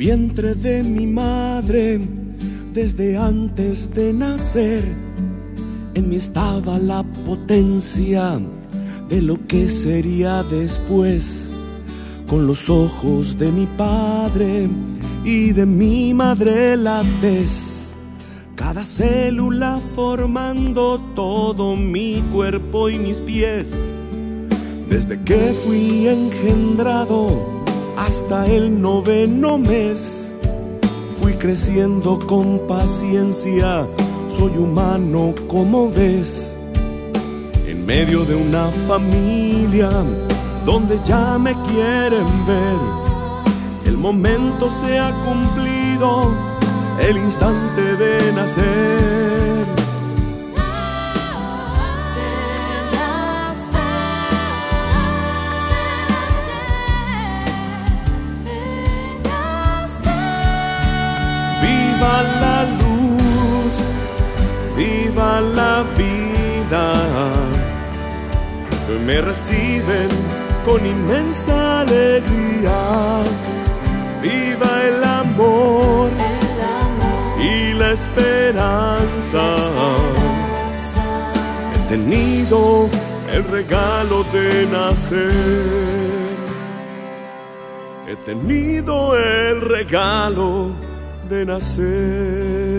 vientre de mi madre, desde antes de nacer, en mí estaba la potencia de lo que sería después, con los ojos de mi padre y de mi madre la cada célula formando todo mi cuerpo y mis pies, desde que fui engendrado hasta el noveno mes. Fui creciendo con paciencia, soy humano como ves. En medio de una familia donde ya me quieren ver, el momento se ha cumplido, el instante de nacer. Me reciben con inmensa alegría. Viva el amor, y la esperanza. He tenido el regalo de nacer. He tenido el regalo de nacer.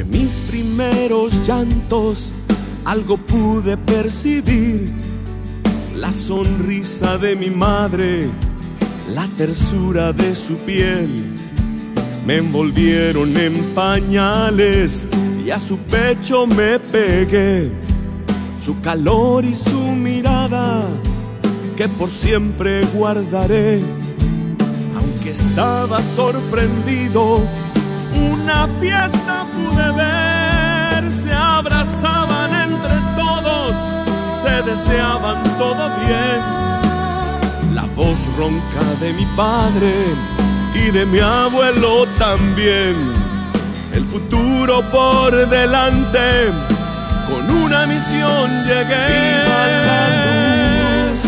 De mis primeros llantos algo pude percibir. La sonrisa de mi madre, la tersura de su piel. Me envolvieron en pañales y a su pecho me pegué. Su calor y su mirada que por siempre guardaré. Aunque estaba sorprendido una fiesta pude ver, se abrazaban entre todos, se deseaban todo bien. La voz ronca de mi padre y de mi abuelo también. El futuro por delante, con una misión llegué. Viva la luz,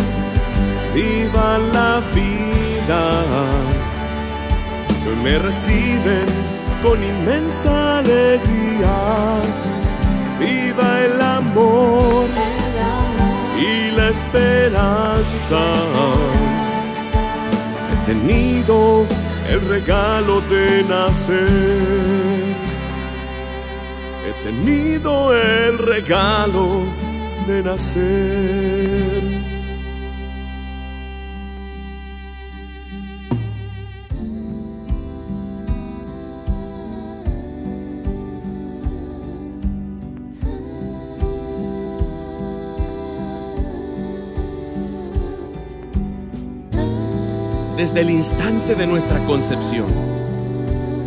viva la vida, que me reciben con inmensa alegría. Viva el amor, y la esperanza. He tenido el regalo de nacer. He tenido el regalo de nacer. Desde el instante de nuestra concepción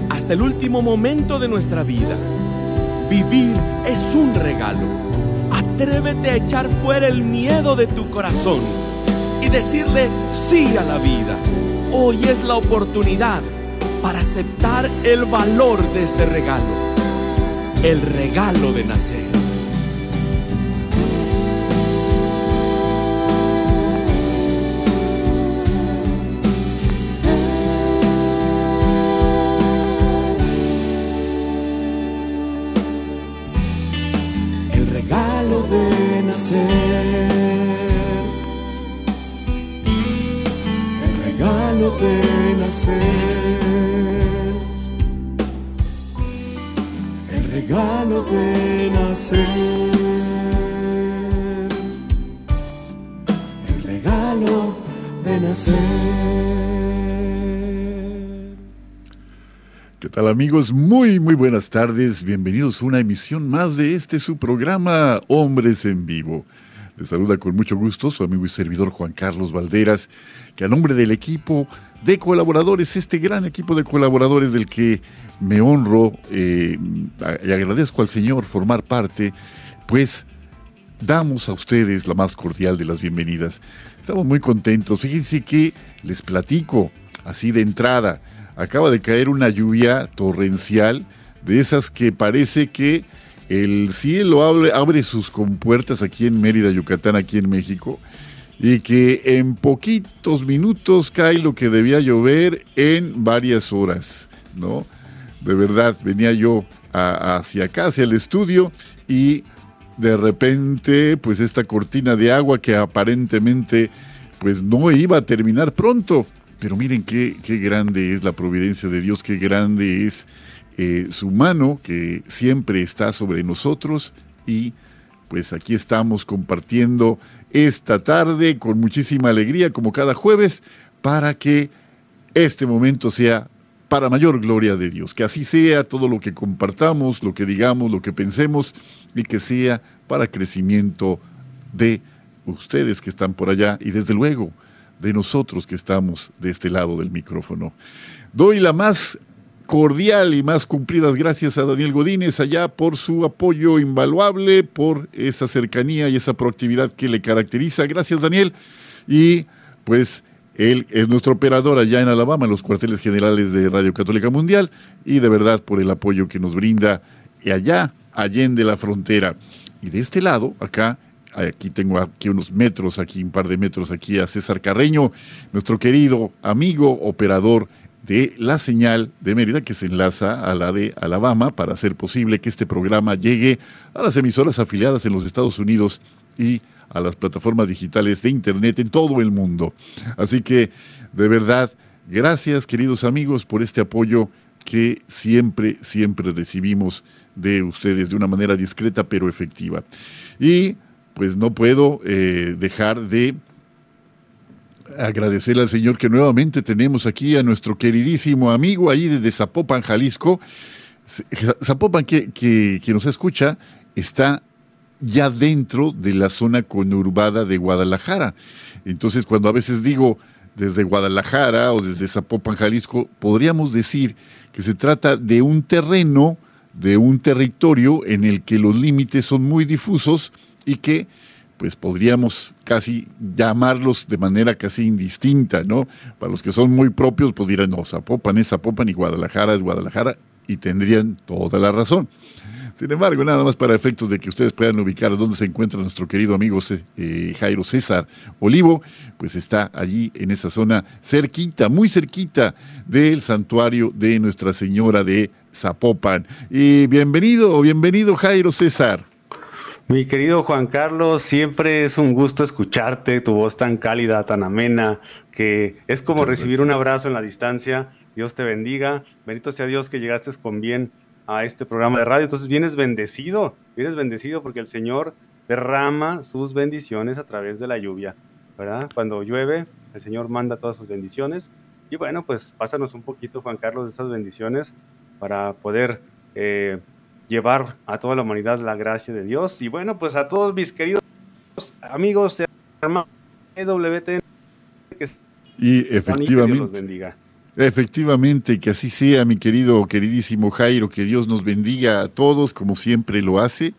hasta el último momento de nuestra vida. Vivir es un regalo. Atrévete a echar fuera el miedo de tu corazón y decirle sí a la vida. Hoy es la oportunidad para aceptar el valor de este regalo, el regalo de nacer. De nacer, el regalo de nacer, el regalo de nacer. ¿Qué tal amigos? Muy, muy buenas tardes. Bienvenidos a una emisión más de este su programa Hombres en Vivo. Les saluda con mucho gusto su amigo y servidor Juan Carlos Valderas, que a nombre del equipo de colaboradores, este gran equipo de colaboradores del que me honro eh, y agradezco al Señor formar parte, pues damos a ustedes la más cordial de las bienvenidas. Estamos muy contentos. Fíjense que les platico así de entrada acaba de caer una lluvia torrencial, de esas que parece que el cielo abre, sus compuertas aquí en Mérida, Yucatán, aquí en México, y que en poquitos minutos cae lo que debía llover en varias horas, ¿no? De verdad, venía yo hacia acá, hacia el estudio, y de repente, pues esta cortina de agua que aparentemente pues no iba a terminar pronto, pero miren qué, qué grande es la providencia de Dios, qué grande es eh, su mano que siempre está sobre nosotros y pues aquí estamos compartiendo esta tarde con muchísima alegría como cada jueves para que este momento sea para mayor gloria de Dios, que así sea todo lo que compartamos, lo que digamos, lo que pensemos y que sea para crecimiento de ustedes que están por allá y desde luego de nosotros que estamos de este lado del micrófono. Doy la más cordial y más cumplidas gracias a Daniel Godínez allá por su apoyo invaluable, por esa cercanía y esa proactividad que le caracteriza. Gracias Daniel. Y pues él es nuestro operador allá en Alabama, en los cuarteles generales de Radio Católica Mundial, y de verdad por el apoyo que nos brinda allá, allende la frontera. Y de este lado, acá, Aquí tengo aquí unos metros, aquí un par de metros aquí a César Carreño, nuestro querido amigo operador de la señal de Mérida que se enlaza a la de Alabama para hacer posible que este programa llegue a las emisoras afiliadas en los Estados Unidos y a las plataformas digitales de Internet en todo el mundo. Así que, de verdad, gracias queridos amigos por este apoyo que siempre, siempre recibimos de ustedes de una manera discreta pero efectiva. Y pues no puedo eh, dejar de agradecerle al Señor que nuevamente tenemos aquí a nuestro queridísimo amigo ahí desde Zapopan, Jalisco. Zapopan, que, que, que nos escucha, está ya dentro de la zona conurbada de Guadalajara. Entonces, cuando a veces digo desde Guadalajara o desde Zapopan, Jalisco, podríamos decir que se trata de un terreno, de un territorio en el que los límites son muy difusos y que pues podríamos casi llamarlos de manera casi indistinta, ¿no? Para los que son muy propios, pues dirán, no, Zapopan es Zapopan y Guadalajara es Guadalajara, y tendrían toda la razón. Sin embargo, nada más para efectos de que ustedes puedan ubicar dónde se encuentra nuestro querido amigo eh, Jairo César Olivo, pues está allí en esa zona cerquita, muy cerquita del santuario de Nuestra Señora de Zapopan. Y bienvenido, bienvenido Jairo César. Mi querido Juan Carlos, siempre es un gusto escucharte, tu voz tan cálida, tan amena, que es como recibir un abrazo en la distancia. Dios te bendiga. Bendito sea Dios que llegaste con bien a este programa de radio. Entonces vienes bendecido, vienes bendecido porque el Señor derrama sus bendiciones a través de la lluvia, ¿verdad? Cuando llueve, el Señor manda todas sus bendiciones. Y bueno, pues pásanos un poquito, Juan Carlos, de esas bendiciones para poder eh, llevar a toda la humanidad la gracia de Dios. Y bueno, pues a todos mis queridos amigos, hermanos EWTN, que y efectivamente, bendiga. Efectivamente, que así sea, mi querido, queridísimo Jairo, que Dios nos bendiga a todos, como siempre lo hace.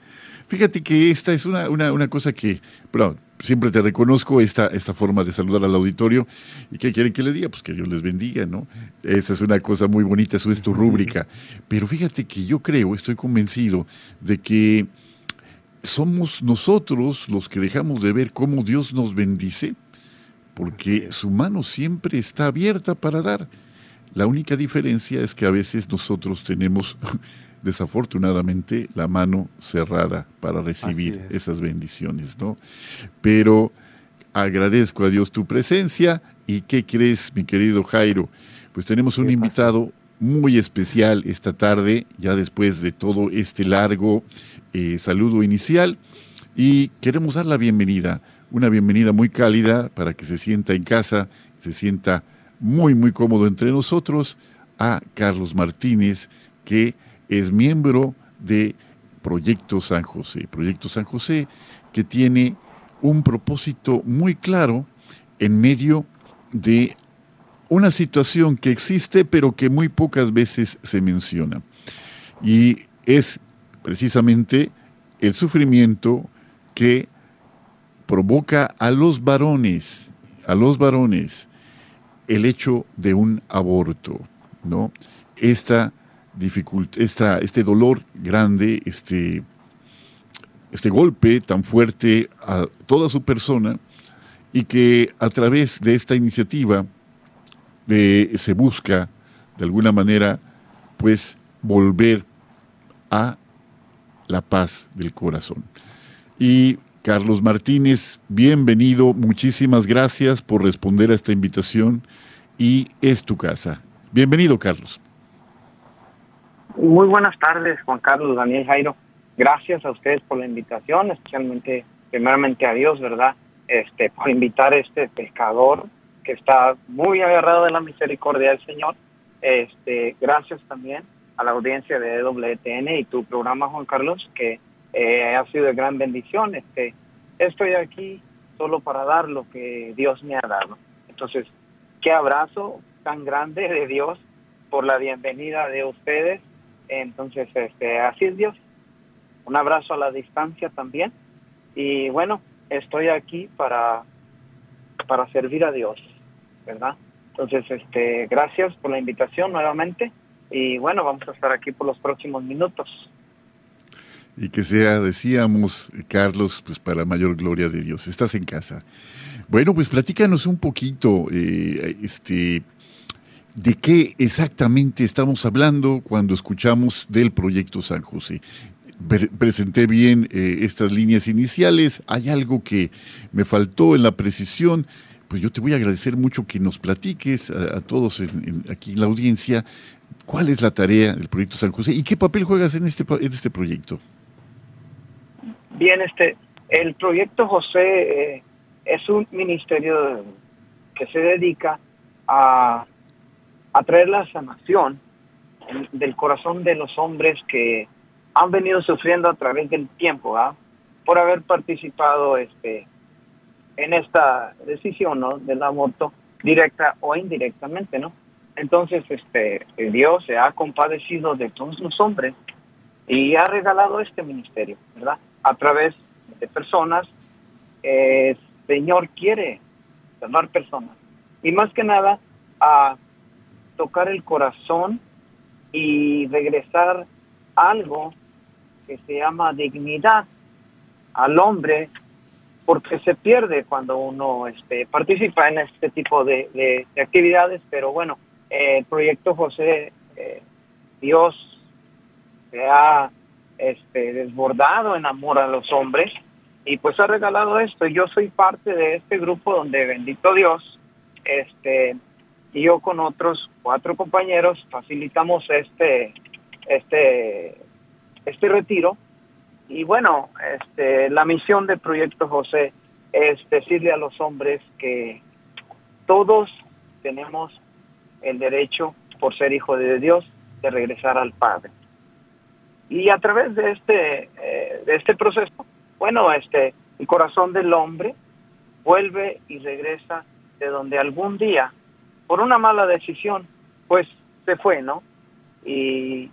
Fíjate que esta es una, una, una cosa que, perdón, siempre te reconozco esta, esta forma de saludar al auditorio. ¿Y qué quieren que les diga? Pues que Dios les bendiga, ¿no? Esa es una cosa muy bonita, eso es tu rúbrica. Pero fíjate que yo creo, estoy convencido de que somos nosotros los que dejamos de ver cómo Dios nos bendice, porque su mano siempre está abierta para dar. La única diferencia es que a veces nosotros tenemos desafortunadamente la mano cerrada para recibir esas bendiciones, ¿no? Pero agradezco a Dios tu presencia ¿Y qué crees, mi querido Jairo? Pues tenemos un invitado muy especial esta tarde, ya después de todo este largo eh, saludo inicial, y queremos dar la bienvenida, una bienvenida muy cálida para que se sienta en casa, se sienta muy, muy cómodo entre nosotros, a Carlos Martínez, que es miembro de Proyecto San José. Proyecto San José que tiene un propósito muy claro en medio de una situación que existe pero que muy pocas veces se menciona. Y es precisamente el sufrimiento que provoca a los varones, a los varones, el hecho de un aborto, ¿no? Esta esta, este dolor grande, este, este golpe tan fuerte a toda su persona y que a través de esta iniciativa eh, se busca de alguna manera pues volver a la paz del corazón. Y Carlos Martínez, bienvenido, muchísimas gracias por responder a esta invitación y es tu casa. Bienvenido, Carlos. Muy buenas tardes, Juan Carlos, Daniel Jairo. Gracias a ustedes por la invitación, especialmente, primeramente a Dios, ¿verdad? Este, por invitar a este pescador que está muy agarrado de la misericordia del Señor. Este, gracias también a la audiencia de WTN y tu programa, Juan Carlos, que eh, ha sido de gran bendición. Este, estoy aquí solo para dar lo que Dios me ha dado. Entonces, qué abrazo tan grande de Dios por la bienvenida de ustedes. Entonces, este, así es Dios. Un abrazo a la distancia también. Y bueno, estoy aquí para, para servir a Dios, ¿verdad? Entonces, este, gracias por la invitación nuevamente. Y bueno, vamos a estar aquí por los próximos minutos. Y que sea, decíamos, Carlos, pues para mayor gloria de Dios. Estás en casa. Bueno, pues platícanos un poquito, eh, este, de qué exactamente estamos hablando cuando escuchamos del proyecto San José. presenté bien eh, estas líneas iniciales. Hay algo que me faltó en la precisión. Pues yo te voy a agradecer mucho que nos platiques a, todos aquí en la audiencia cuál es la tarea del proyecto San José y qué papel juegas en este, en este proyecto. Bien, este, el proyecto José eh, es un ministerio que se dedica a, traer la sanación del corazón de los hombres que han venido sufriendo a través del tiempo, por haber participado este, en esta decisión ¿no? del aborto directa o indirectamente, ¿no? Entonces, este, Dios se ha compadecido de todos los hombres y ha regalado este ministerio, ¿verdad? A través de personas eh, Señor quiere salvar personas. Y más que nada, a tocar el corazón y regresar algo que se llama dignidad al hombre, porque se pierde cuando uno este, participa en este tipo de, actividades, pero bueno, el proyecto José, eh, Dios se ha este, desbordado en amor a los hombres y pues ha regalado esto. Yo soy parte de este grupo donde, bendito Dios, este, y yo con otros cuatro compañeros facilitamos este, este, este retiro. Y bueno, este, la misión del proyecto José es decirle a los hombres que todos tenemos el derecho, por ser hijo de Dios, de regresar al Padre. Y a través de este, eh, de este proceso, bueno, este, el corazón del hombre vuelve y regresa de donde algún día, por una mala decisión, pues se fue, ¿no? Y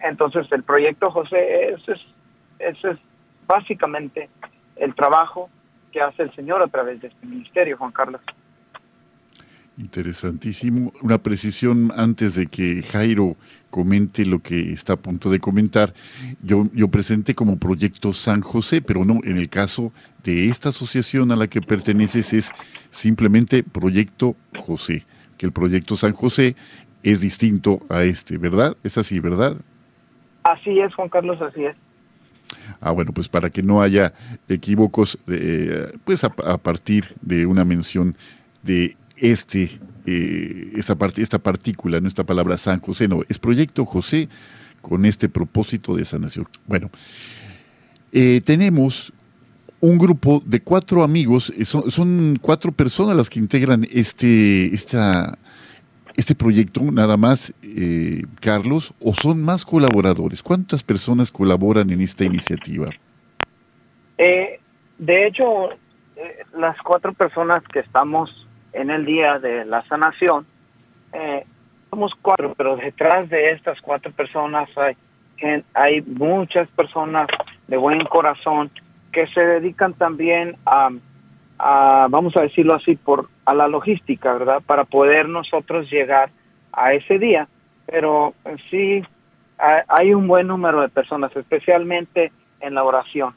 entonces el proyecto José, ese es, es básicamente el trabajo que hace el Señor a través de este ministerio, Juan Carlos. Interesantísimo. Una precisión antes de que Jairo comente lo que está a punto de comentar. Yo, yo presenté como proyecto San José, pero no, en el caso de esta asociación a la que perteneces es simplemente proyecto José, que el proyecto San José es distinto a este, ¿verdad? Es así, ¿verdad? Así es, Juan Carlos, así es. Ah, bueno, pues para que no haya equívocos, eh, pues a, a partir de una mención de este, eh, esta, parte, esta partícula, no esta palabra San José, no, es Proyecto José con este propósito de sanación. Bueno, eh, tenemos un grupo de cuatro amigos, eh, son, cuatro personas las que integran este, esta, este proyecto, nada más, Carlos, o son más colaboradores. ¿Cuántas personas colaboran en esta iniciativa? de hecho, las cuatro personas que estamos en el día de la sanación, eh, somos cuatro, pero detrás de estas cuatro personas hay, hay muchas personas de buen corazón que se dedican también a, vamos a decirlo así, por a la logística, ¿verdad? Para poder nosotros llegar a ese día. Pero eh, sí, hay un buen número de personas, especialmente en la oración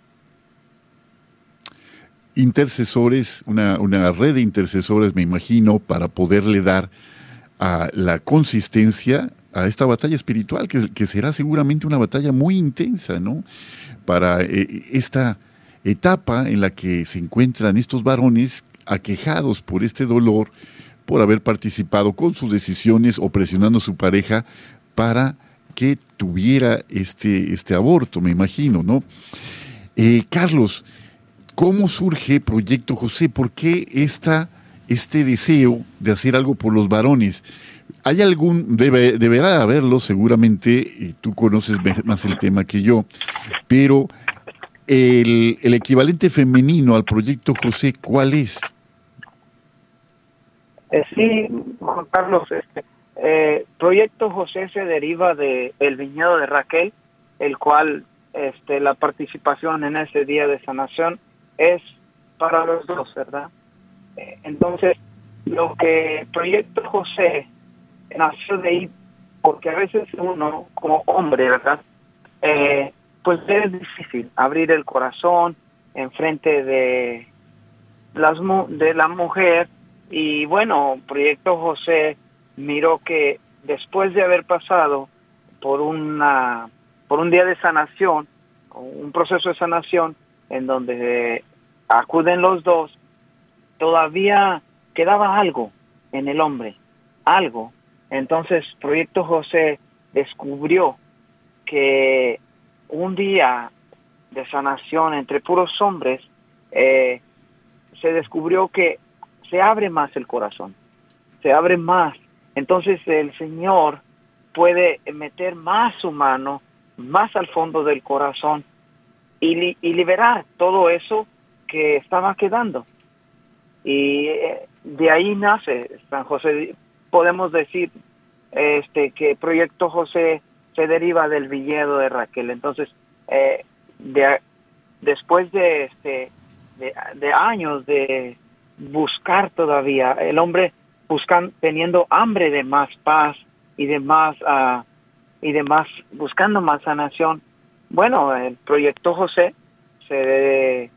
intercesores, una, una, red de intercesores, me imagino, para poderle dar a la consistencia a esta batalla espiritual, que, que será seguramente una batalla muy intensa, ¿no? Para eh, esta etapa en la que se encuentran estos varones aquejados por este dolor, por haber participado con sus decisiones o presionando a su pareja para que tuviera este, este aborto, me imagino, ¿no? Eh, Carlos, ¿Cómo surge Proyecto José? ¿Por qué esta, este deseo de hacer algo por los varones? Hay algún, debe, deberá haberlo seguramente, y tú conoces más el tema que yo, pero el, equivalente femenino al Proyecto José, ¿cuál es? Eh, sí, Juan Carlos, este, eh, Proyecto José se deriva de el viñedo de Raquel, el cual este, la participación en ese día de sanación es para los dos, ¿verdad? Eh, entonces, lo que Proyecto José nació de ahí, porque a veces uno, como hombre, ¿verdad? Eh, pues es difícil abrir el corazón en frente de, las, de la mujer y bueno, Proyecto José miró que después de haber pasado por una por un día de sanación, un proceso de sanación en donde acuden los dos, todavía quedaba algo en el hombre, algo. Entonces Proyecto José descubrió que un día de sanación entre puros hombres, eh, se descubrió que se abre más el corazón, se abre más. Entonces el Señor puede meter más su mano, más al fondo del corazón y, liberar todo eso que estaba quedando. Y eh, de ahí nace San José. Podemos decir este que Proyecto José se deriva del viñedo de Raquel. Entonces, eh, de, después de, este, de, años de buscar todavía, el hombre buscan, teniendo hambre de más paz y de más, uh, y de más, buscando más sanación, bueno, el Proyecto José se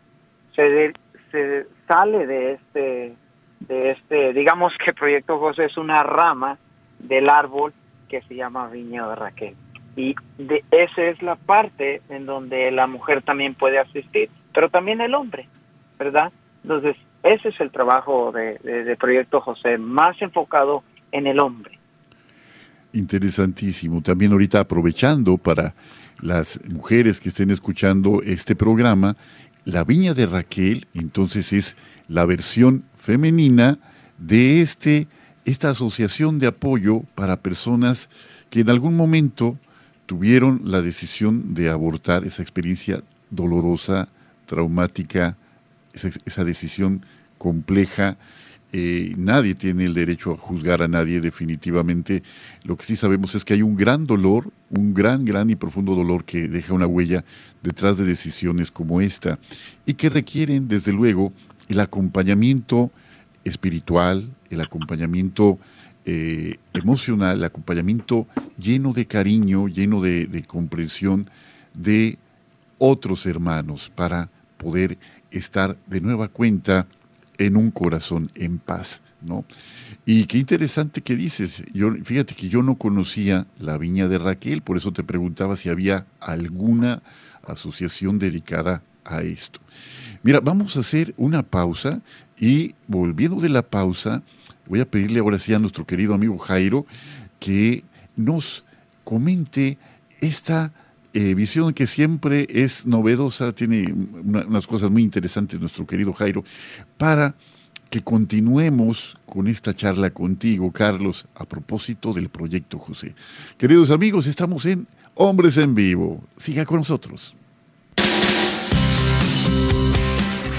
se, se sale de este, de este, digamos que Proyecto José es una rama del árbol que se llama Viñedo de Raquel. Y de, esa es la parte en donde la mujer también puede asistir, pero también el hombre, ¿verdad? Entonces, ese es el trabajo de, de Proyecto José, más enfocado en el hombre. Interesantísimo. También ahorita aprovechando para las mujeres que estén escuchando este programa, la viña de Raquel, entonces, es la versión femenina de este, esta asociación de apoyo para personas que en algún momento tuvieron la decisión de abortar esa experiencia dolorosa, traumática, esa decisión compleja eh, nadie tiene el derecho a juzgar a nadie definitivamente. Lo que sí sabemos es que hay un gran dolor, un gran, gran y profundo dolor que deja una huella detrás de decisiones como esta y que requieren, desde luego, el acompañamiento espiritual, el acompañamiento eh, emocional, acompañamiento lleno de cariño, lleno de, de comprensión de otros hermanos para poder estar de nueva cuenta en un corazón en paz, ¿no? Y qué interesante que dices. Yo, fíjate que yo no conocía la viña de Raquel, por eso te preguntaba si había alguna asociación dedicada a esto. Mira, vamos a hacer una pausa Y volviendo de la pausa, voy a pedirle ahora sí a nuestro querido amigo Jairo que nos comente esta eh, visión que siempre es novedosa, tiene unas cosas muy interesantes nuestro querido Jairo, para que continuemos con esta charla contigo, Carlos, a propósito del proyecto José. Queridos amigos, estamos en Hombres en Vivo. Siga con nosotros.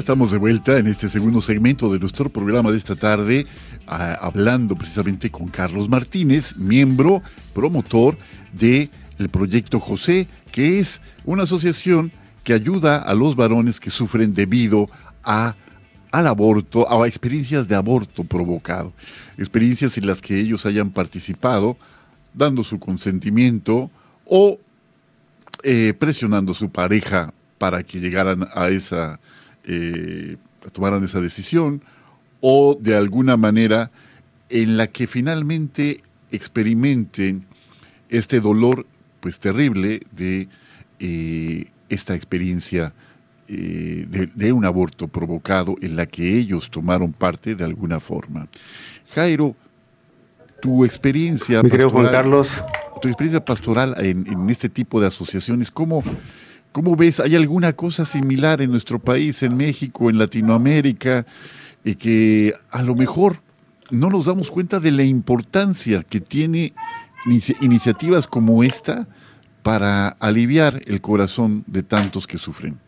Estamos de vuelta en este segundo segmento de nuestro programa de esta tarde, hablando precisamente con Carlos Martínez, miembro, promotor del el proyecto José, que es una asociación que ayuda a los varones que sufren debido a al aborto, a experiencias de aborto provocado, experiencias en las que ellos hayan participado, dando su consentimiento o eh, presionando a su pareja para que llegaran a esa, eh, tomaran esa decisión, o de alguna manera en la que finalmente experimenten este dolor pues terrible de eh, esta experiencia eh, de, un aborto provocado en la que ellos tomaron parte de alguna forma. Jairo, tu experiencia... Mi Juan Carlos. Tu experiencia pastoral en, en este tipo de asociaciones, ¿cómo, ¿cómo ves? ¿Hay alguna cosa similar en nuestro país, en México, en Latinoamérica? y que a lo mejor no nos damos cuenta de la importancia que tiene iniciativas como esta para aliviar el corazón de tantos que sufren.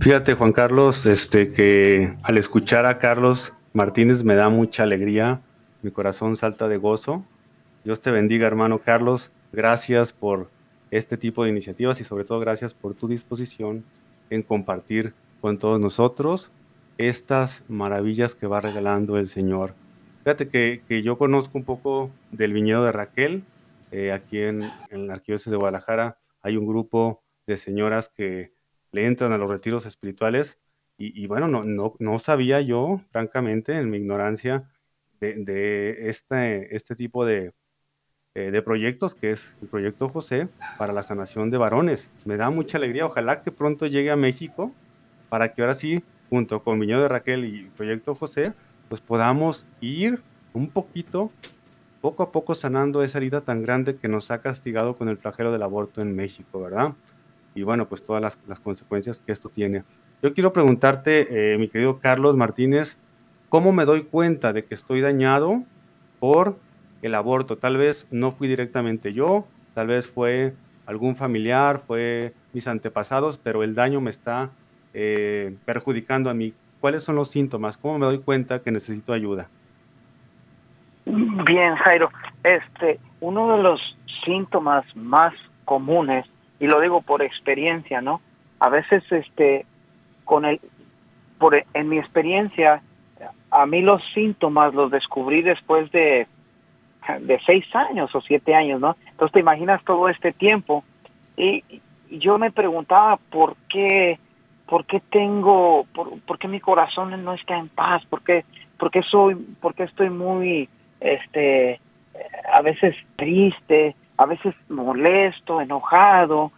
Fíjate, Juan Carlos, este que al escuchar a Carlos Martínez me da mucha alegría, mi corazón salta de gozo. Dios te bendiga, hermano Carlos. Gracias por este tipo de iniciativas y sobre todo gracias por tu disposición en compartir con todos nosotros estas maravillas que va regalando el Señor. Fíjate que, yo conozco un poco del viñedo de Raquel. Eh, aquí en, en la Arquidiócesis de Guadalajara hay un grupo de señoras que le entran a los retiros espirituales y, bueno, no, no, no, sabía yo, francamente, en mi ignorancia, de, este, este tipo de, eh, de proyectos, que es el proyecto José para la sanación de varones. Me da mucha alegría, ojalá que pronto llegue a México para que ahora sí junto con Viñedo de Raquel y Proyecto José, pues podamos ir un poquito, poco a poco sanando esa herida tan grande que nos ha castigado con el flagelo del aborto en México, ¿verdad? Y bueno, pues todas las, consecuencias que esto tiene. Yo quiero preguntarte, eh, mi querido Carlos Martínez, ¿cómo me doy cuenta de que estoy dañado por el aborto? Tal vez no fui directamente yo, tal vez fue algún familiar, fue mis antepasados, pero el daño me está eh, perjudicando a mí? ¿Cuáles son los síntomas? ¿Cómo me doy cuenta que necesito ayuda? Bien, Jairo. Este, uno de los síntomas más comunes, y lo digo por experiencia, ¿no? A veces, este, con el, por, en mi experiencia, a mí los síntomas los descubrí después de, de seis años o siete años, ¿no? Entonces te imaginas todo este tiempo y yo me preguntaba por qué ¿por qué tengo, por, qué mi corazón no está en paz? ¿Por qué, soy, por estoy muy, este, a veces triste, a veces molesto, enojado?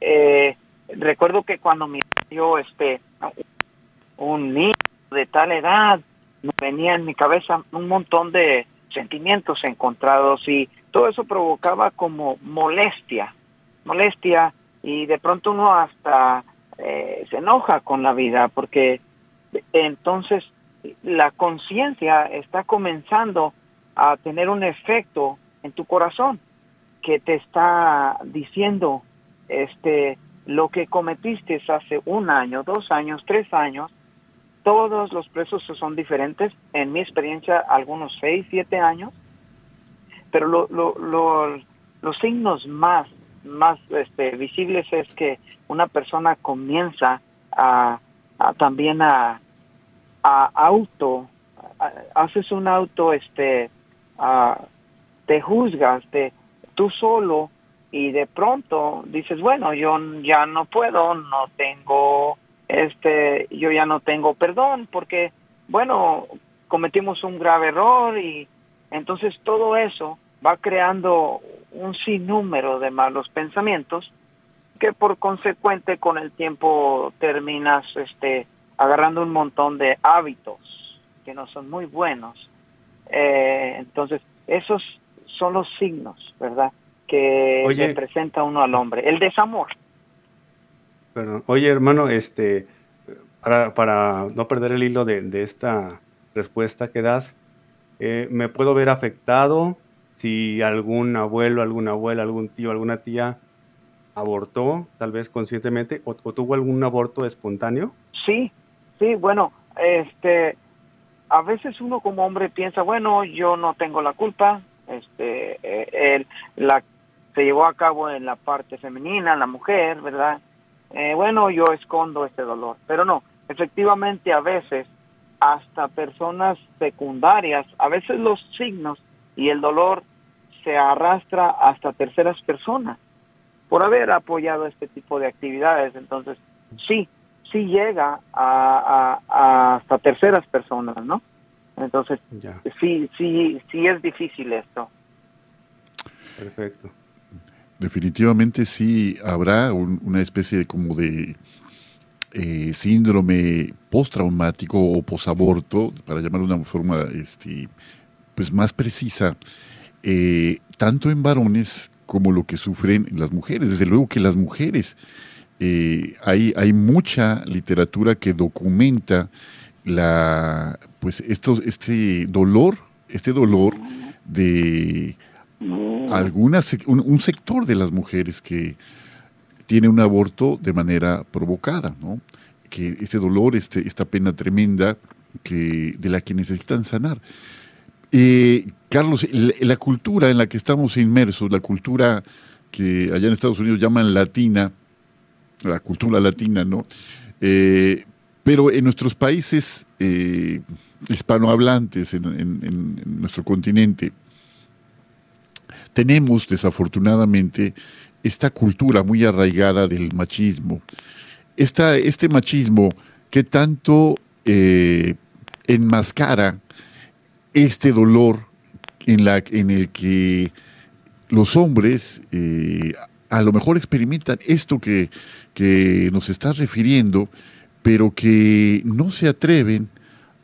Eh, recuerdo que cuando me yo, este, un niño de tal edad, me venía en mi cabeza un montón de, sentimientos encontrados y todo eso provocaba como molestia, molestia y de pronto uno hasta eh, se enoja con la vida porque entonces la conciencia está comenzando a tener un efecto en tu corazón que te está diciendo este lo que cometiste hace un año, dos años, tres años, todos los presos son diferentes. En mi experiencia, algunos seis, siete años. Pero los signos más, más este, visibles es que una persona comienza a, también a, a auto, haces un auto, este, te juzgas, te, tú solo y de pronto dices, bueno, yo ya no puedo, no tengo, este, yo ya no tengo perdón porque, bueno, cometimos un grave error y entonces todo eso va creando un sinnúmero de malos pensamientos que por consecuente con el tiempo terminas, este, agarrando un montón de hábitos que no son muy buenos. Eh, entonces, esos son los signos, ¿verdad? que le presenta uno al hombre, el desamor. Oye, hermano, este, para, para no perder el hilo de, esta respuesta que das, eh, ¿me puedo ver afectado si algún abuelo, alguna abuela, algún tío, alguna tía abortó, tal vez conscientemente, o, tuvo algún aborto espontáneo? Sí, sí, bueno, este, a veces uno como hombre piensa, bueno, yo no tengo la culpa, este, eh, la se llevó a cabo en la parte femenina, la mujer, ¿verdad? Eh, bueno, yo escondo este dolor, pero no, efectivamente a veces hasta personas secundarias, a veces los signos y el dolor se arrastra hasta terceras personas por haber apoyado este tipo de actividades. Entonces, sí, sí llega a, hasta terceras personas, ¿no? Entonces, sí, sí, sí es difícil esto. Perfecto definitivamente sí habrá una especie de como de eh, síndrome postraumático o posaborto, para llamarlo de una forma este, pues más precisa, eh, tanto en varones como lo que sufren las mujeres. Desde luego que las mujeres, eh, hay, hay mucha literatura que documenta la, pues esto, este dolor, este dolor de algunas, un, sector de las mujeres que tiene un aborto de manera provocada, ¿no? que este dolor, este, esta pena tremenda que, de la que necesitan sanar. Eh, Carlos, la, cultura en la que estamos inmersos, la cultura que allá en Estados Unidos llaman latina, la cultura latina, ¿no? Eh, pero en nuestros países eh, hispanohablantes, en nuestro continente, tenemos desafortunadamente esta cultura muy arraigada del machismo. este machismo que tanto eh, enmascara este dolor en, la, en el que los hombres eh, a lo mejor experimentan esto que, nos estás refiriendo, pero que no se atreven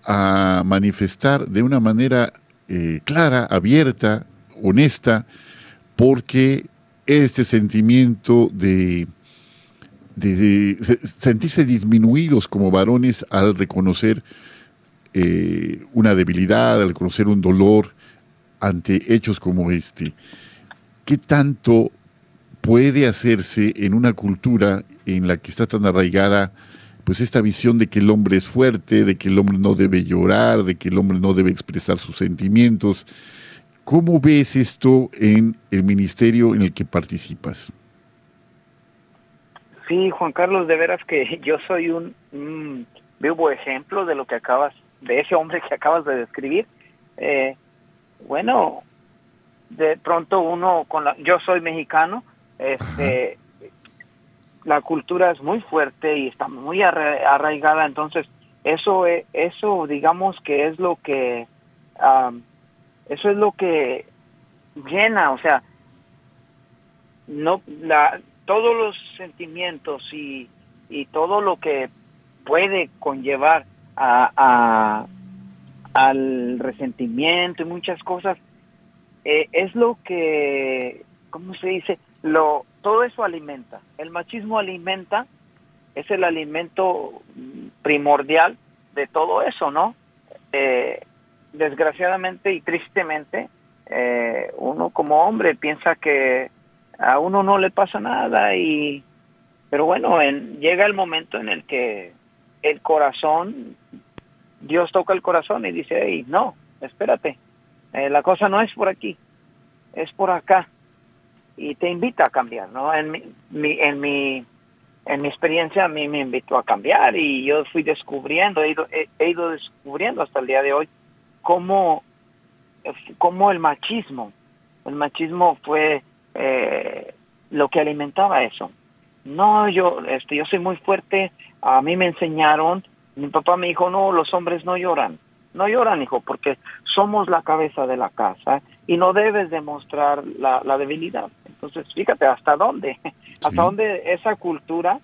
a manifestar de una manera eh, clara, abierta, honesta, porque este sentimiento de, sentirse disminuidos como varones al reconocer eh, una debilidad, al reconocer un dolor ante hechos como este, ¿qué tanto puede hacerse en una cultura en la que está tan arraigada pues esta visión de que el hombre es fuerte, de que el hombre no debe llorar, de que el hombre no debe expresar sus sentimientos, ¿Cómo ves esto en el ministerio en el que participas? Sí, Juan Carlos, de veras que yo soy un, vivo ejemplo de lo que acabas, de ese hombre que acabas de describir. Eh, bueno, de pronto uno con la, yo soy mexicano, este, la cultura es muy fuerte y está muy arraigada, entonces eso, eso digamos que es lo que eso es lo que llena, o sea, no la todos los sentimientos y, y todo lo que puede conllevar a, al resentimiento y muchas cosas, eh, es lo que, ¿cómo se dice? Lo, todo eso alimenta. El machismo alimenta, es el alimento primordial de todo eso, ¿no? Eh, desgraciadamente y tristemente, eh, uno como hombre piensa que a uno no le pasa nada y pero bueno en, llega el momento en el que el corazón Dios toca el corazón y dice hey no espérate eh, la cosa no es por aquí es por acá y te invita a cambiar no en mi, en mi en mi experiencia a mí me invitó a cambiar y yo fui descubriendo he ido, he ido descubriendo hasta el día de hoy cómo como el machismo, el machismo fue eh, lo que alimentaba eso. No, yo, este, yo soy muy fuerte, a mí me enseñaron, mi papá me dijo, no, los hombres no lloran, no lloran, hijo, porque somos la cabeza de la casa y no debes demostrar la, la debilidad. Entonces, fíjate hasta dónde, hasta dónde esa cultura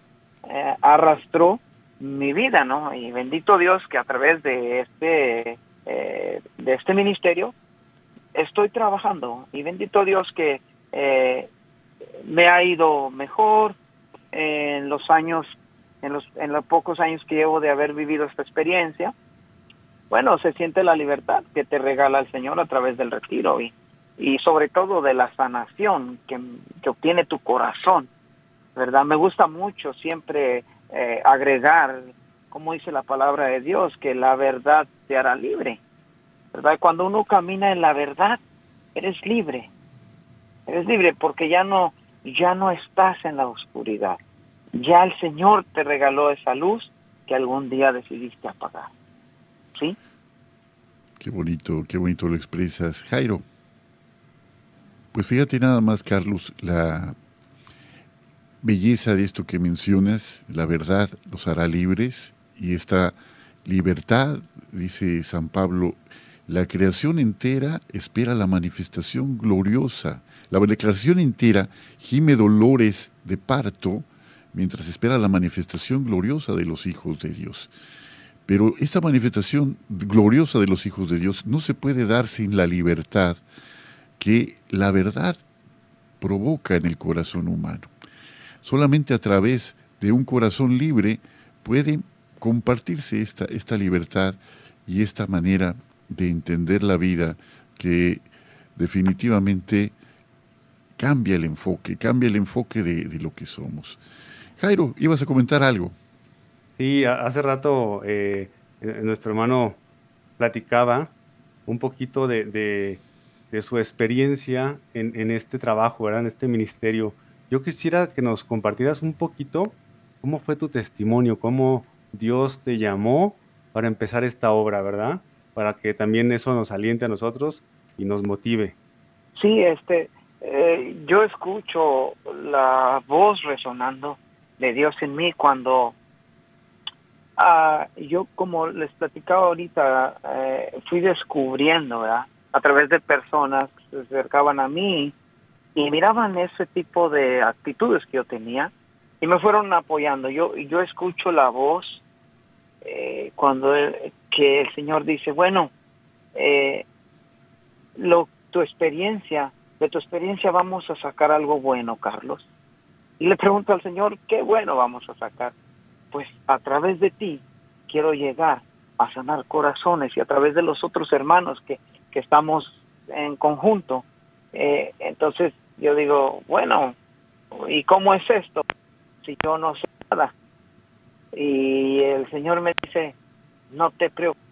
eh, arrastró mi vida, ¿no? Y bendito Dios que a través de este, eh, de este ministerio, estoy trabajando y bendito Dios que eh, me ha ido mejor en los años, en los, en los pocos años que llevo de haber vivido esta experiencia. Bueno, se siente la libertad que te regala el Señor a través del retiro y, y sobre todo de la sanación que, que obtiene tu corazón, ¿verdad? Me gusta mucho siempre eh, agregar, como dice la palabra de Dios, que la verdad te hará libre ¿verdad? Cuando uno camina en la verdad, eres libre. Eres libre porque ya no ya no estás en la oscuridad. Ya el Señor te regaló esa luz que algún día decidiste apagar. ¿Sí? Qué bonito, qué bonito lo expresas, Jairo. Pues fíjate nada más, Carlos, la belleza de esto que mencionas, la verdad los hará libres y esta libertad, dice San Pablo, la creación entera espera la manifestación gloriosa. La declaración entera gime dolores de parto mientras espera la manifestación gloriosa de los hijos de Dios. Pero esta manifestación gloriosa de los hijos de Dios no se puede dar sin la libertad que la verdad provoca en el corazón humano. Solamente a través de un corazón libre puede compartirse esta, esta libertad y esta manera de entender la vida que definitivamente cambia el enfoque, cambia el enfoque de, lo que somos. Jairo, ibas a comentar algo. Sí, hace rato eh, eh, nuestro hermano platicaba un poquito de, su experiencia en, en, este trabajo, ¿verdad? en este ministerio. Yo quisiera que nos compartieras un poquito cómo fue tu testimonio, cómo Dios te llamó para empezar esta obra, ¿verdad? para que también eso nos aliente a nosotros y nos motive. Sí, este, eh, yo escucho la voz resonando de Dios en mí cuando ah, yo, como les platicaba ahorita, eh, fui descubriendo, A través de personas que se acercaban a mí y miraban ese tipo de actitudes que yo tenía y me fueron apoyando. Yo, yo escucho la voz eh, cuando que el Señor dice, bueno, eh, lo, tu experiencia, de tu experiencia vamos a sacar algo bueno, Carlos. Y le pregunto al Señor, ¿qué bueno vamos a sacar? Pues a través de ti quiero llegar a sanar corazones y a través de los otros hermanos que, que estamos en conjunto. Eh, entonces yo digo, bueno, ¿y cómo es esto? Si yo no sé nada. Y el Señor me dice, no te preocupes,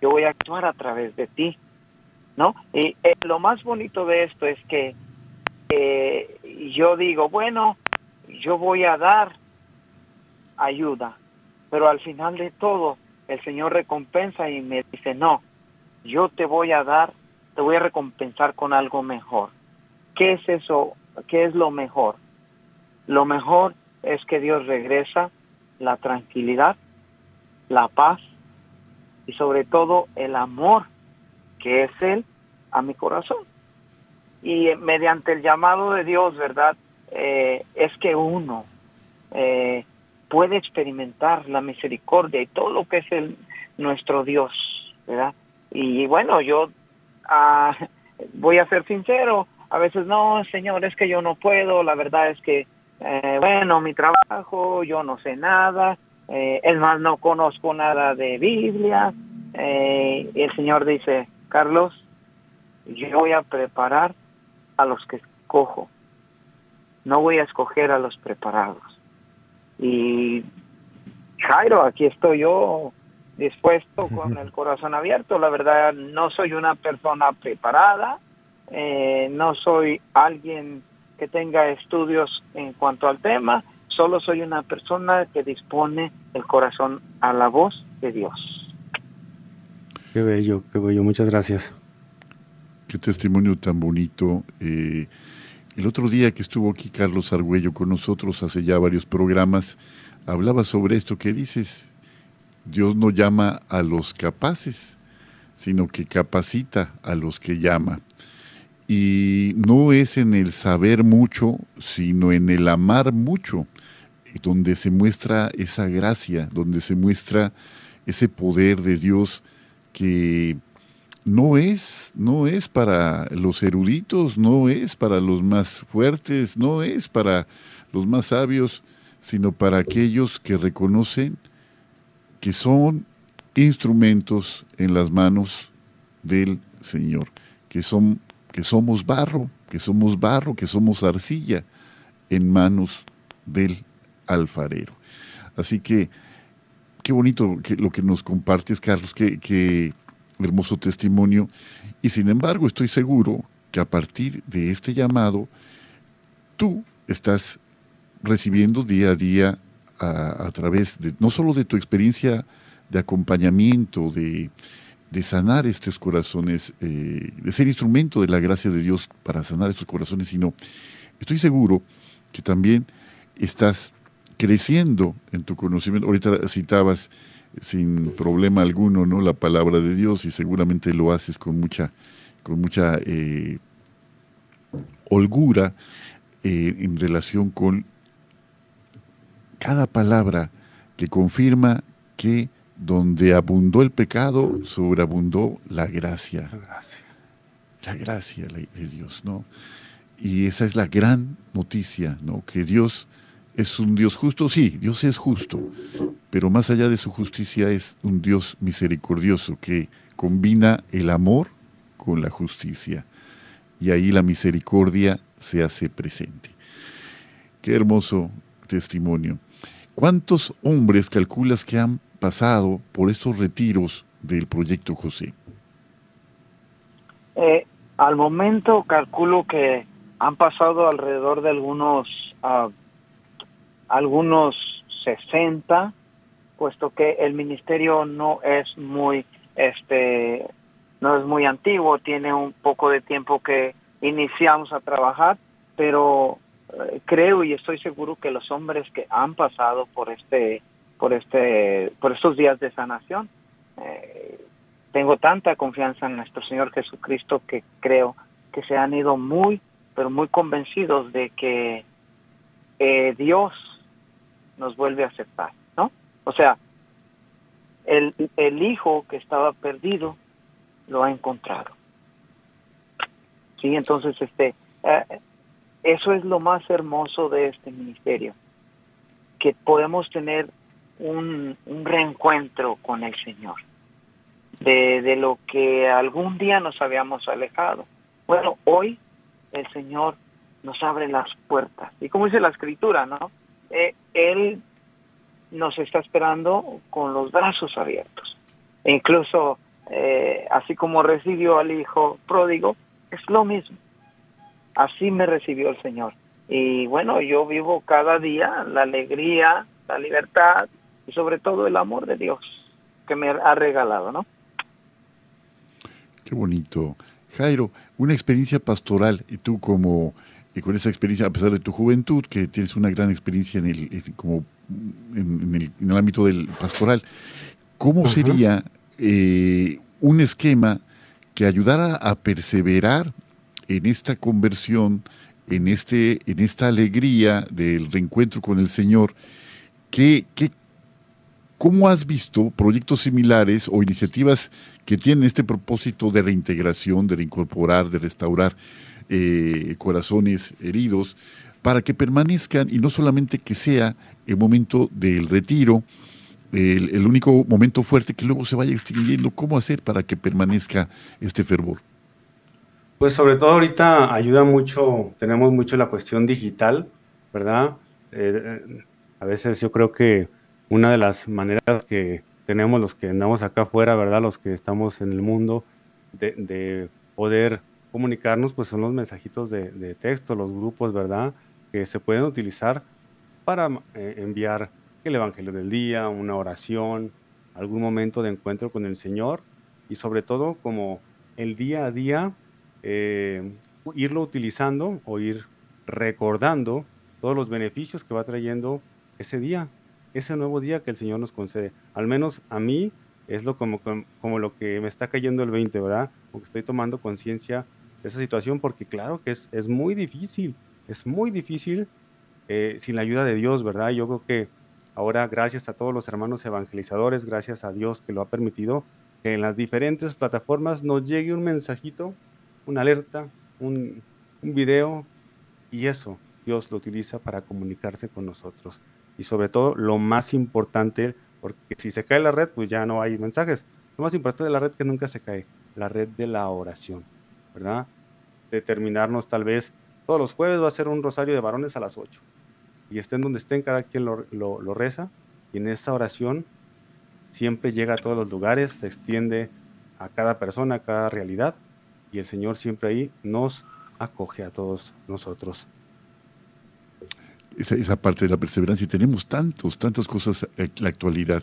yo voy a actuar a través de ti, ¿no? Y eh, lo más bonito de esto es que eh, yo digo, bueno, yo voy a dar ayuda, pero al final de todo el Señor recompensa y me dice, no, yo te voy a dar, te voy a recompensar con algo mejor. ¿Qué es eso? ¿Qué es lo mejor? Lo mejor es que Dios regresa la tranquilidad la paz y sobre todo el amor que es Él a mi corazón. Y mediante el llamado de Dios, ¿verdad? Eh, es que uno eh, puede experimentar la misericordia y todo lo que es el, nuestro Dios, ¿verdad? Y bueno, yo ah, voy a ser sincero, a veces no, Señor, es que yo no puedo, la verdad es que, eh, bueno, mi trabajo, yo no sé nada, eh, es más, no conozco nada de Biblia. Eh, y el Señor dice, Carlos, yo voy a preparar a los que escojo, no voy a escoger a los preparados. Y Jairo, aquí estoy yo dispuesto con el corazón abierto. La verdad, no soy una persona preparada, eh, no soy alguien que tenga estudios en cuanto al tema, solo soy una persona que dispone el corazón a la voz de Dios. Qué bello, qué bello, muchas gracias. Qué testimonio tan bonito. Eh, el otro día que estuvo aquí Carlos Argüello con nosotros hace ya varios programas, hablaba sobre esto que dices. Dios no llama a los capaces, sino que capacita a los que llama. Y no es en el saber mucho, sino en el amar mucho, donde se muestra esa gracia, donde se muestra ese poder de Dios que no es, no es para los eruditos, no es para los más fuertes, no es para los más sabios, sino para aquellos que reconocen que son instrumentos en las manos del Señor, que son que somos barro, que somos barro, que somos arcilla en manos del alfarero. Así que qué bonito que, lo que nos compartes, Carlos, qué, qué hermoso testimonio. Y sin embargo, estoy seguro que a partir de este llamado, tú estás recibiendo día a día a, través de no solo de tu experiencia de acompañamiento, de, sanar estos corazones, eh, de ser instrumento de la gracia de Dios para sanar estos corazones, sino estoy seguro que también estás creciendo en tu conocimiento. Ahorita citabas sin problema alguno no la palabra de Dios y seguramente lo haces con mucha con mucha eh, holgura eh, en relación con cada palabra que confirma que donde abundó el pecado, sobreabundó la gracia. La gracia. La gracia de Dios, ¿no? Y esa es la gran noticia, ¿no? Que Dios es un Dios justo, sí, Dios es justo, pero más allá de su justicia es un Dios misericordioso que combina el amor con la justicia. Y ahí la misericordia se hace presente. Qué hermoso testimonio. ¿Cuántos hombres calculas que han pasado por estos retiros del proyecto José? Eh, al momento calculo que han pasado alrededor de algunos uh, algunos 60, puesto que el ministerio no es muy este no es muy antiguo, tiene un poco de tiempo que iniciamos a trabajar, pero eh, creo y estoy seguro que los hombres que han pasado por este por este por estos días de sanación eh, tengo tanta confianza en nuestro Señor Jesucristo que creo que se han ido muy pero muy convencidos de que eh, Dios nos vuelve a aceptar, ¿no? O sea, el, el hijo que estaba perdido lo ha encontrado. Sí, entonces este eso es lo más hermoso de este ministerio, que podemos tener un, reencuentro con el Señor, de, de lo que algún día nos habíamos alejado. Bueno, hoy el Señor nos abre las puertas. Y como dice la escritura, ¿no? Eh, él nos está esperando con los brazos abiertos. E incluso, eh, así como recibió al hijo pródigo, es lo mismo. Así me recibió el Señor. Y bueno, yo vivo cada día la alegría, la libertad y sobre todo el amor de Dios que me ha regalado, ¿no? Qué bonito. Jairo, una experiencia pastoral y tú como y con esa experiencia, a pesar de tu juventud, que tienes una gran experiencia en el, como en, el, ámbito del pastoral, ¿cómo sería eh, un esquema que ayudara a perseverar en esta conversión, en, este, en esta alegría del reencuentro con el Señor, ¿qué, qué, ¿cómo has visto proyectos similares o iniciativas que tienen este propósito de reintegración, de reincorporar, de restaurar eh, corazones heridos, para que permanezcan y no solamente que sea el momento del retiro, el, único momento fuerte que luego se vaya extinguiendo. ¿Cómo hacer para que permanezca este fervor? Pues sobre todo ahorita ayuda mucho, tenemos mucho la cuestión digital, ¿verdad? Eh, a veces yo creo que una de las maneras que tenemos los que andamos acá afuera, ¿verdad? Los que estamos en el mundo, de, de poder comunicarnos, pues son los mensajitos de, de, texto, los grupos, ¿verdad? Que se pueden utilizar para eh, enviar el Evangelio del día, una oración, algún momento de encuentro con el Señor y sobre todo como el día a día, eh, irlo utilizando o ir recordando todos los beneficios que va trayendo ese día, ese nuevo día que el Señor nos concede. Al menos a mí es lo como, como lo que me está cayendo el 20, ¿verdad? Porque estoy tomando conciencia de esa situación porque claro que es, es muy difícil, es muy difícil eh, sin la ayuda de Dios, ¿verdad? Yo creo que ahora gracias a todos los hermanos evangelizadores, gracias a Dios que lo ha permitido, que en las diferentes plataformas nos llegue un mensajito, una alerta, un, un video y eso Dios lo utiliza para comunicarse con nosotros. Y sobre todo, lo más importante, porque si se cae la red, pues ya no hay mensajes. Lo más importante de la red que nunca se cae, la red de la oración, ¿verdad? Determinarnos tal vez, todos los jueves va a ser un rosario de varones a las 8. Y estén donde estén, cada quien lo, lo, lo reza. Y en esa oración siempre llega a todos los lugares, se extiende a cada persona, a cada realidad. Y el Señor siempre ahí nos acoge a todos nosotros esa, esa, parte de la perseverancia y tenemos tantos, tantas cosas en la actualidad.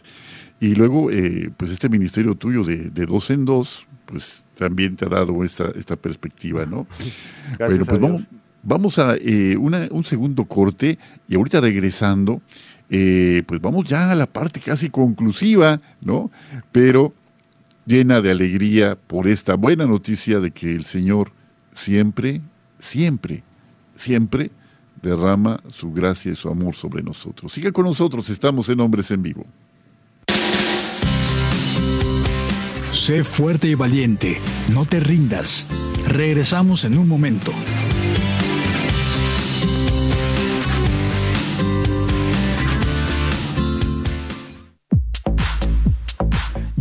Y luego, eh, pues este ministerio tuyo de, de, dos en dos, pues también te ha dado esta, esta perspectiva, ¿no? Gracias bueno, pues vamos, vamos, a eh, una, un segundo corte y ahorita regresando, eh, pues vamos ya a la parte casi conclusiva, ¿no? Pero llena de alegría por esta buena noticia de que el Señor siempre, siempre, siempre derrama su gracia y su amor sobre nosotros. Siga con nosotros, estamos en Hombres en Vivo. Sé fuerte y valiente, no te rindas. Regresamos en un momento.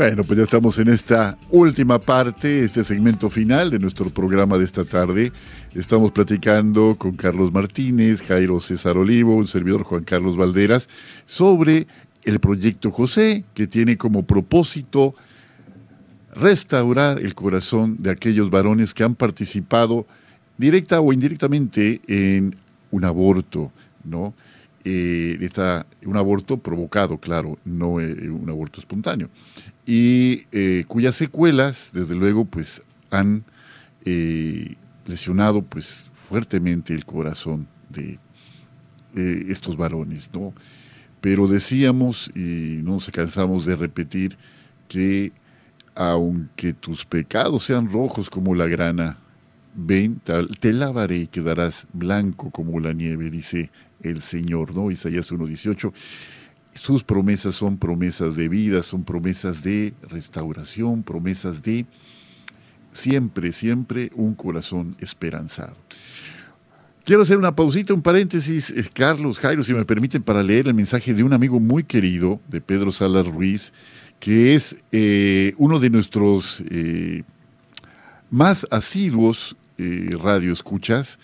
Bueno, pues ya estamos en esta última parte, este segmento final de nuestro programa de esta tarde. Estamos platicando con Carlos Martínez, Jairo César Olivo, un servidor Juan Carlos Valderas, sobre el proyecto José, que tiene como propósito restaurar el corazón de aquellos varones que han participado directa o indirectamente en un aborto, ¿no? Eh, está un aborto provocado, claro, no eh, un aborto espontáneo, y eh, cuyas secuelas, desde luego, pues han eh, lesionado pues fuertemente el corazón de eh, estos varones, ¿no? Pero decíamos, y no nos cansamos de repetir, que aunque tus pecados sean rojos como la grana, ven, te lavaré y quedarás blanco como la nieve, dice el Señor, ¿no? Isaías 1.18. Sus promesas son promesas de vida, son promesas de restauración, promesas de siempre, siempre un corazón esperanzado. Quiero hacer una pausita, un paréntesis, eh, Carlos, Jairo, si me permiten, para leer el mensaje de un amigo muy querido, de Pedro Salas Ruiz, que es eh, uno de nuestros eh, más asiduos eh, radio escuchas,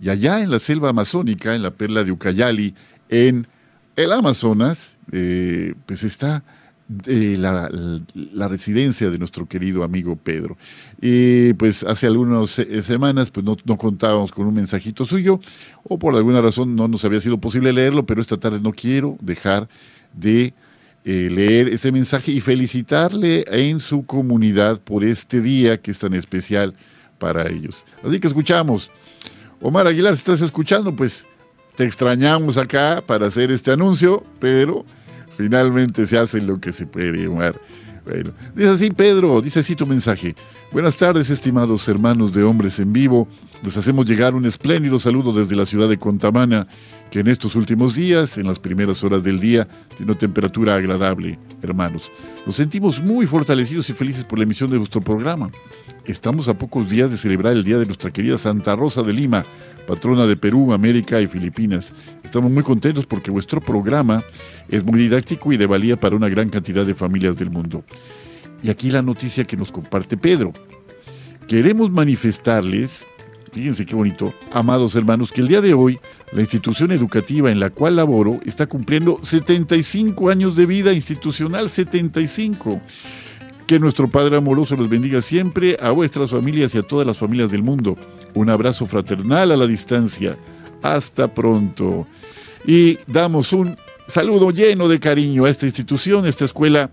y allá en la selva amazónica, en la perla de Ucayali, en el Amazonas, eh, pues está eh, la, residencia de nuestro querido amigo Pedro. Y pues hace algunas semanas pues no, contábamos con un mensajito suyo o por alguna razón no nos había sido posible leerlo, pero esta tarde no quiero dejar de eh, leer ese mensaje y felicitarle en su comunidad por este día que es tan especial para ellos. Así que escuchamos. Omar Aguilar, estás escuchando, pues te extrañamos acá para hacer este anuncio, pero finalmente se hace lo que se puede, Omar. Bueno, dice así Pedro, dice así tu mensaje. Buenas tardes, estimados hermanos de Hombres en Vivo. Les hacemos llegar un espléndido saludo desde la ciudad de Contamana que en estos últimos días, en las primeras horas del día, tiene temperatura agradable, hermanos. Nos sentimos muy fortalecidos y felices por la emisión de nuestro programa. Estamos a pocos días de celebrar el día de nuestra querida Santa Rosa de Lima, patrona de Perú, América y Filipinas. Estamos muy contentos porque vuestro programa es muy didáctico y de valía para una gran cantidad de familias del mundo. Y aquí la noticia que nos comparte Pedro. Queremos manifestarles, fíjense qué bonito, amados hermanos, que el día de hoy la institución educativa en la cual laboro está cumpliendo 75 años de vida institucional, 75. Que nuestro Padre amoroso los bendiga siempre, a vuestras familias y a todas las familias del mundo. Un abrazo fraternal a la distancia. Hasta pronto. Y damos un saludo lleno de cariño a esta institución, esta escuela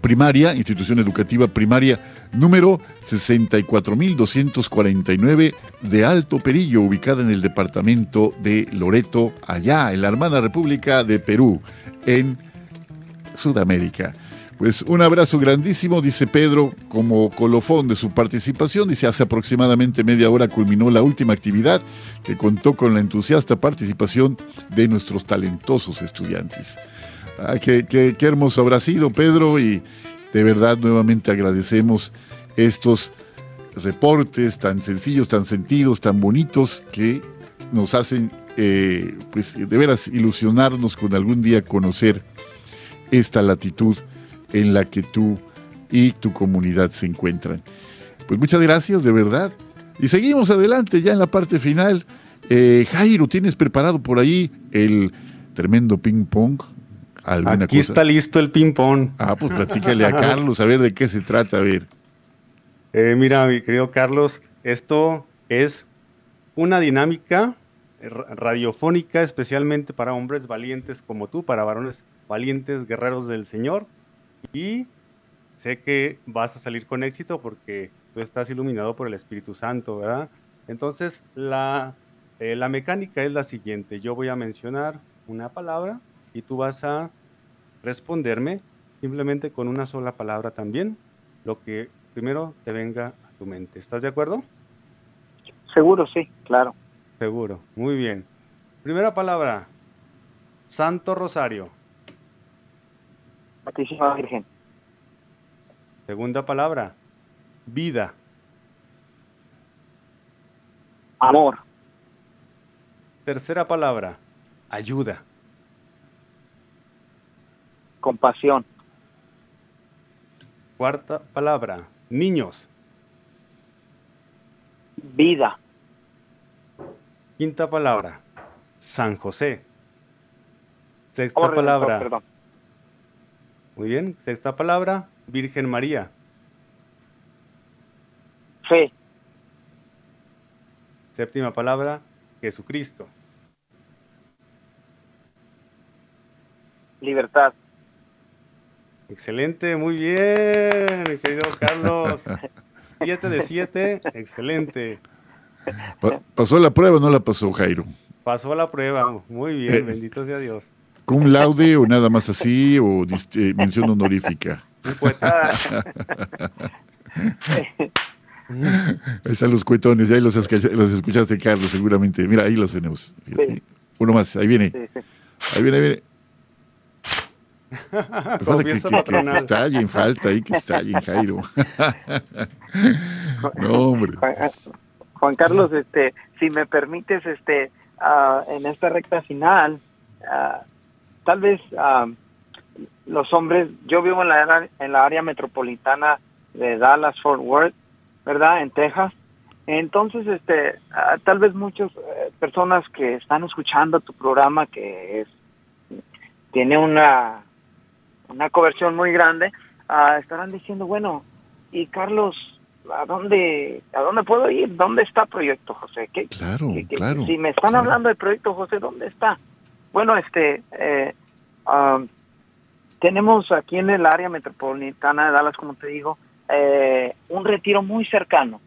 primaria, institución educativa primaria número 64.249 de Alto Perillo, ubicada en el departamento de Loreto, allá en la hermana República de Perú, en Sudamérica. Pues un abrazo grandísimo, dice Pedro, como colofón de su participación. Dice, hace aproximadamente media hora culminó la última actividad que contó con la entusiasta participación de nuestros talentosos estudiantes. Ah, qué, qué, hermoso habrá sido, Pedro, y, de verdad, nuevamente agradecemos estos reportes tan sencillos, tan sentidos, tan bonitos que nos hacen, eh, pues, de veras ilusionarnos con algún día conocer esta latitud en la que tú y tu comunidad se encuentran. Pues muchas gracias, de verdad. Y seguimos adelante ya en la parte final. Eh, Jairo, ¿tienes preparado por ahí el tremendo ping-pong? Aquí está listo el ping-pong. Ah, pues platícale a Carlos a ver de qué se trata, a ver. Eh, mira, mi querido Carlos, esto es una dinámica radiofónica especialmente para hombres valientes como tú, para varones valientes, guerreros del Señor. Y sé que vas a salir con éxito porque tú estás iluminado por el Espíritu Santo, ¿verdad? Entonces, la, eh, la mecánica es la siguiente. Yo voy a mencionar una palabra y tú vas a responderme simplemente con una sola palabra también, lo que primero te venga a tu mente. ¿Estás de acuerdo? Seguro, sí, claro. Seguro, muy bien. Primera palabra, Santo Rosario. Santísima Virgen. Segunda palabra, vida. Amor. Tercera palabra, ayuda. Compasión. Cuarta palabra, niños. Vida. Quinta palabra, San José. Sexta palabra. Perdón. Muy bien. Sexta palabra, Virgen María. Fe. Séptima palabra, Jesucristo. Libertad. Excelente, muy bien, querido Carlos. Siete de siete, excelente. ¿Pasó la prueba o no la pasó, Jairo? Pasó la prueba, muy bien, eh, bendito sea Dios. ¿Con laude o nada más así o eh, mención honorífica? Ahí están los cuetones, ahí los, los, escuchaste, Carlos, seguramente. Mira, ahí los tenemos. Uno más, ahí viene. Ahí viene, ahí viene. Que, está que, falta ahí, que está en Jairo. no, hombre. Juan, Carlos, este, si me permites, este, uh, en esta recta final, uh, tal vez uh, los hombres, yo vivo en la, en la área metropolitana de Dallas, Fort Worth, ¿verdad? En Texas. Entonces, este, ah, tal vez muchas eh, personas que están escuchando tu programa, que es tiene una, una conversión muy grande, ah, estarán diciendo, bueno, y Carlos, ¿a dónde, ¿a dónde puedo ir? ¿Dónde está Proyecto José? ¿Qué, claro, claro. Si me están hablando de Proyecto José, ¿dónde está? Bueno, este, eh, ah, tenemos aquí en el área metropolitana de Dallas, como te digo, eh, un retiro muy cercano,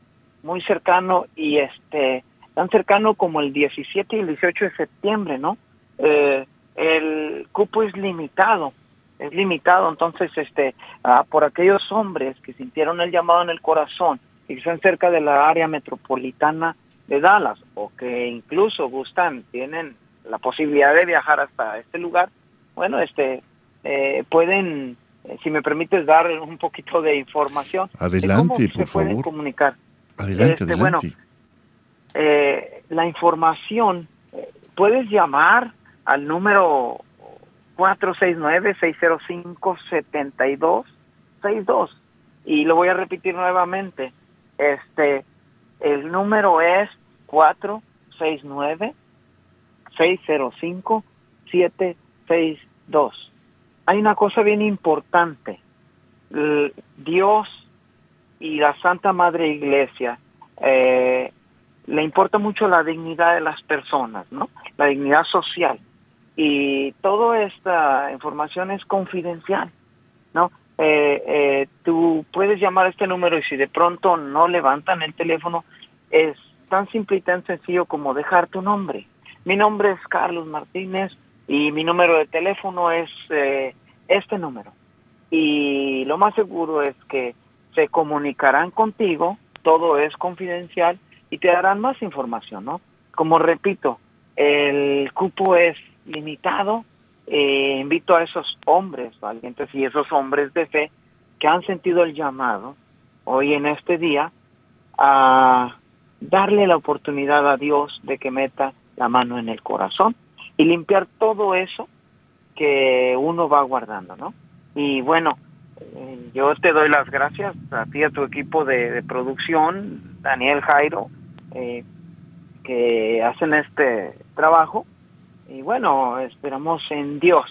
muy cercano y este, tan cercano como el 17 y el 18 de septiembre, ¿no? Eh, el cupo es limitado, es limitado, entonces, este, ah, por aquellos hombres que sintieron el llamado en el corazón y que están cerca de la área metropolitana de Dallas o que incluso gustan, tienen la posibilidad de viajar hasta este lugar, bueno, este, eh, pueden, eh, si me permites dar un poquito de información. Adelante, por se favor. comunicar. Adelante, Este, adelante. bueno, Eh, la información, eh, puedes llamar al número 469-605-7262 y lo voy a repetir nuevamente. Este, el número es 469 605 762 Hay una cosa bien importante. Dios y la Santa Madre Iglesia eh, le importa mucho la dignidad de las personas, ¿no? La dignidad social. Y toda esta información es confidencial, ¿no? Eh, eh, tú puedes llamar a este número y si de pronto no levantan el teléfono, es tan simple y tan sencillo como dejar tu nombre. Mi nombre es Carlos Martínez y mi número de teléfono es eh, este número. Y lo más seguro es que se comunicarán contigo, todo es confidencial y te darán más información, ¿no? Como repito, el cupo es limitado. Eh, invito a esos hombres valientes y esos hombres de fe que han sentido el llamado hoy en este día a darle la oportunidad a Dios de que meta la mano en el corazón y limpiar todo eso que uno va guardando, ¿no? Y bueno, eh, yo te doy las gracias a ti y a tu equipo de, de producción, Daniel Jairo, eh, que hacen este trabajo. Y bueno, esperamos en Dios,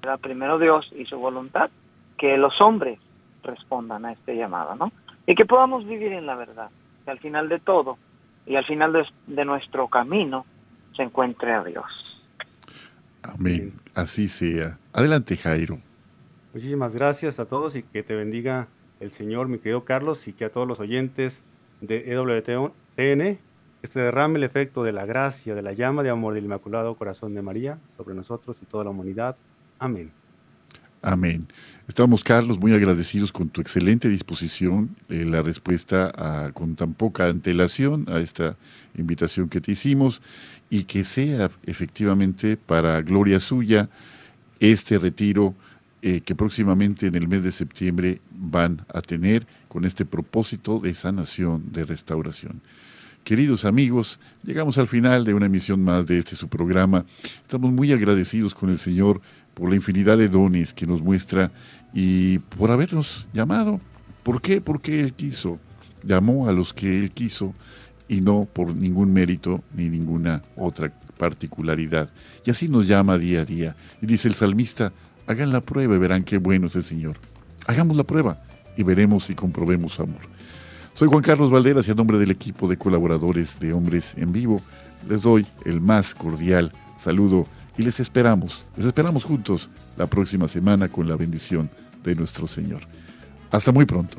¿verdad? primero Dios y su voluntad, que los hombres respondan a este llamado, ¿no? Y que podamos vivir en la verdad, que al final de todo y al final de, de nuestro camino se encuentre a Dios. Amén. Así sea. Adelante, Jairo. Muchísimas gracias a todos y que te bendiga el Señor, mi querido Carlos, y que a todos los oyentes de E EWTN este derrame el efecto de la gracia, de la llama de amor del Inmaculado Corazón de María sobre nosotros y toda la humanidad. Amén. Amén. Estamos, Carlos, muy agradecidos con tu excelente disposición, eh, la respuesta con tan poca antelación a esta invitación que te hicimos y que sea efectivamente para gloria suya este retiro eh, que próximamente en el mes de septiembre van a tener con este propósito de sanación, de restauración. Queridos amigos, llegamos al final de una emisión más de este su programa. Estamos muy agradecidos con el Señor por la infinidad de dones que nos muestra y por habernos llamado. ¿Por qué? Porque Él quiso. Llamó a los que Él quiso y no por ningún mérito ni ninguna otra particularidad. Y así nos llama día a día. Y dice el salmista, hagan la prueba y verán qué bueno es el Señor. Hagamos la prueba y veremos y comprobemos amor. Soy Juan Carlos Valderas y a nombre del equipo de colaboradores de Hombres en Vivo les doy el más cordial saludo y les esperamos, les esperamos juntos la próxima semana con la bendición de nuestro Señor. Hasta muy pronto.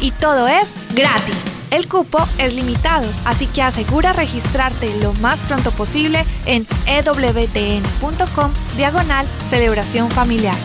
Y todo es gratis. El cupo es limitado, así que asegura registrarte lo más pronto posible en ewtn.com diagonal celebración familiar.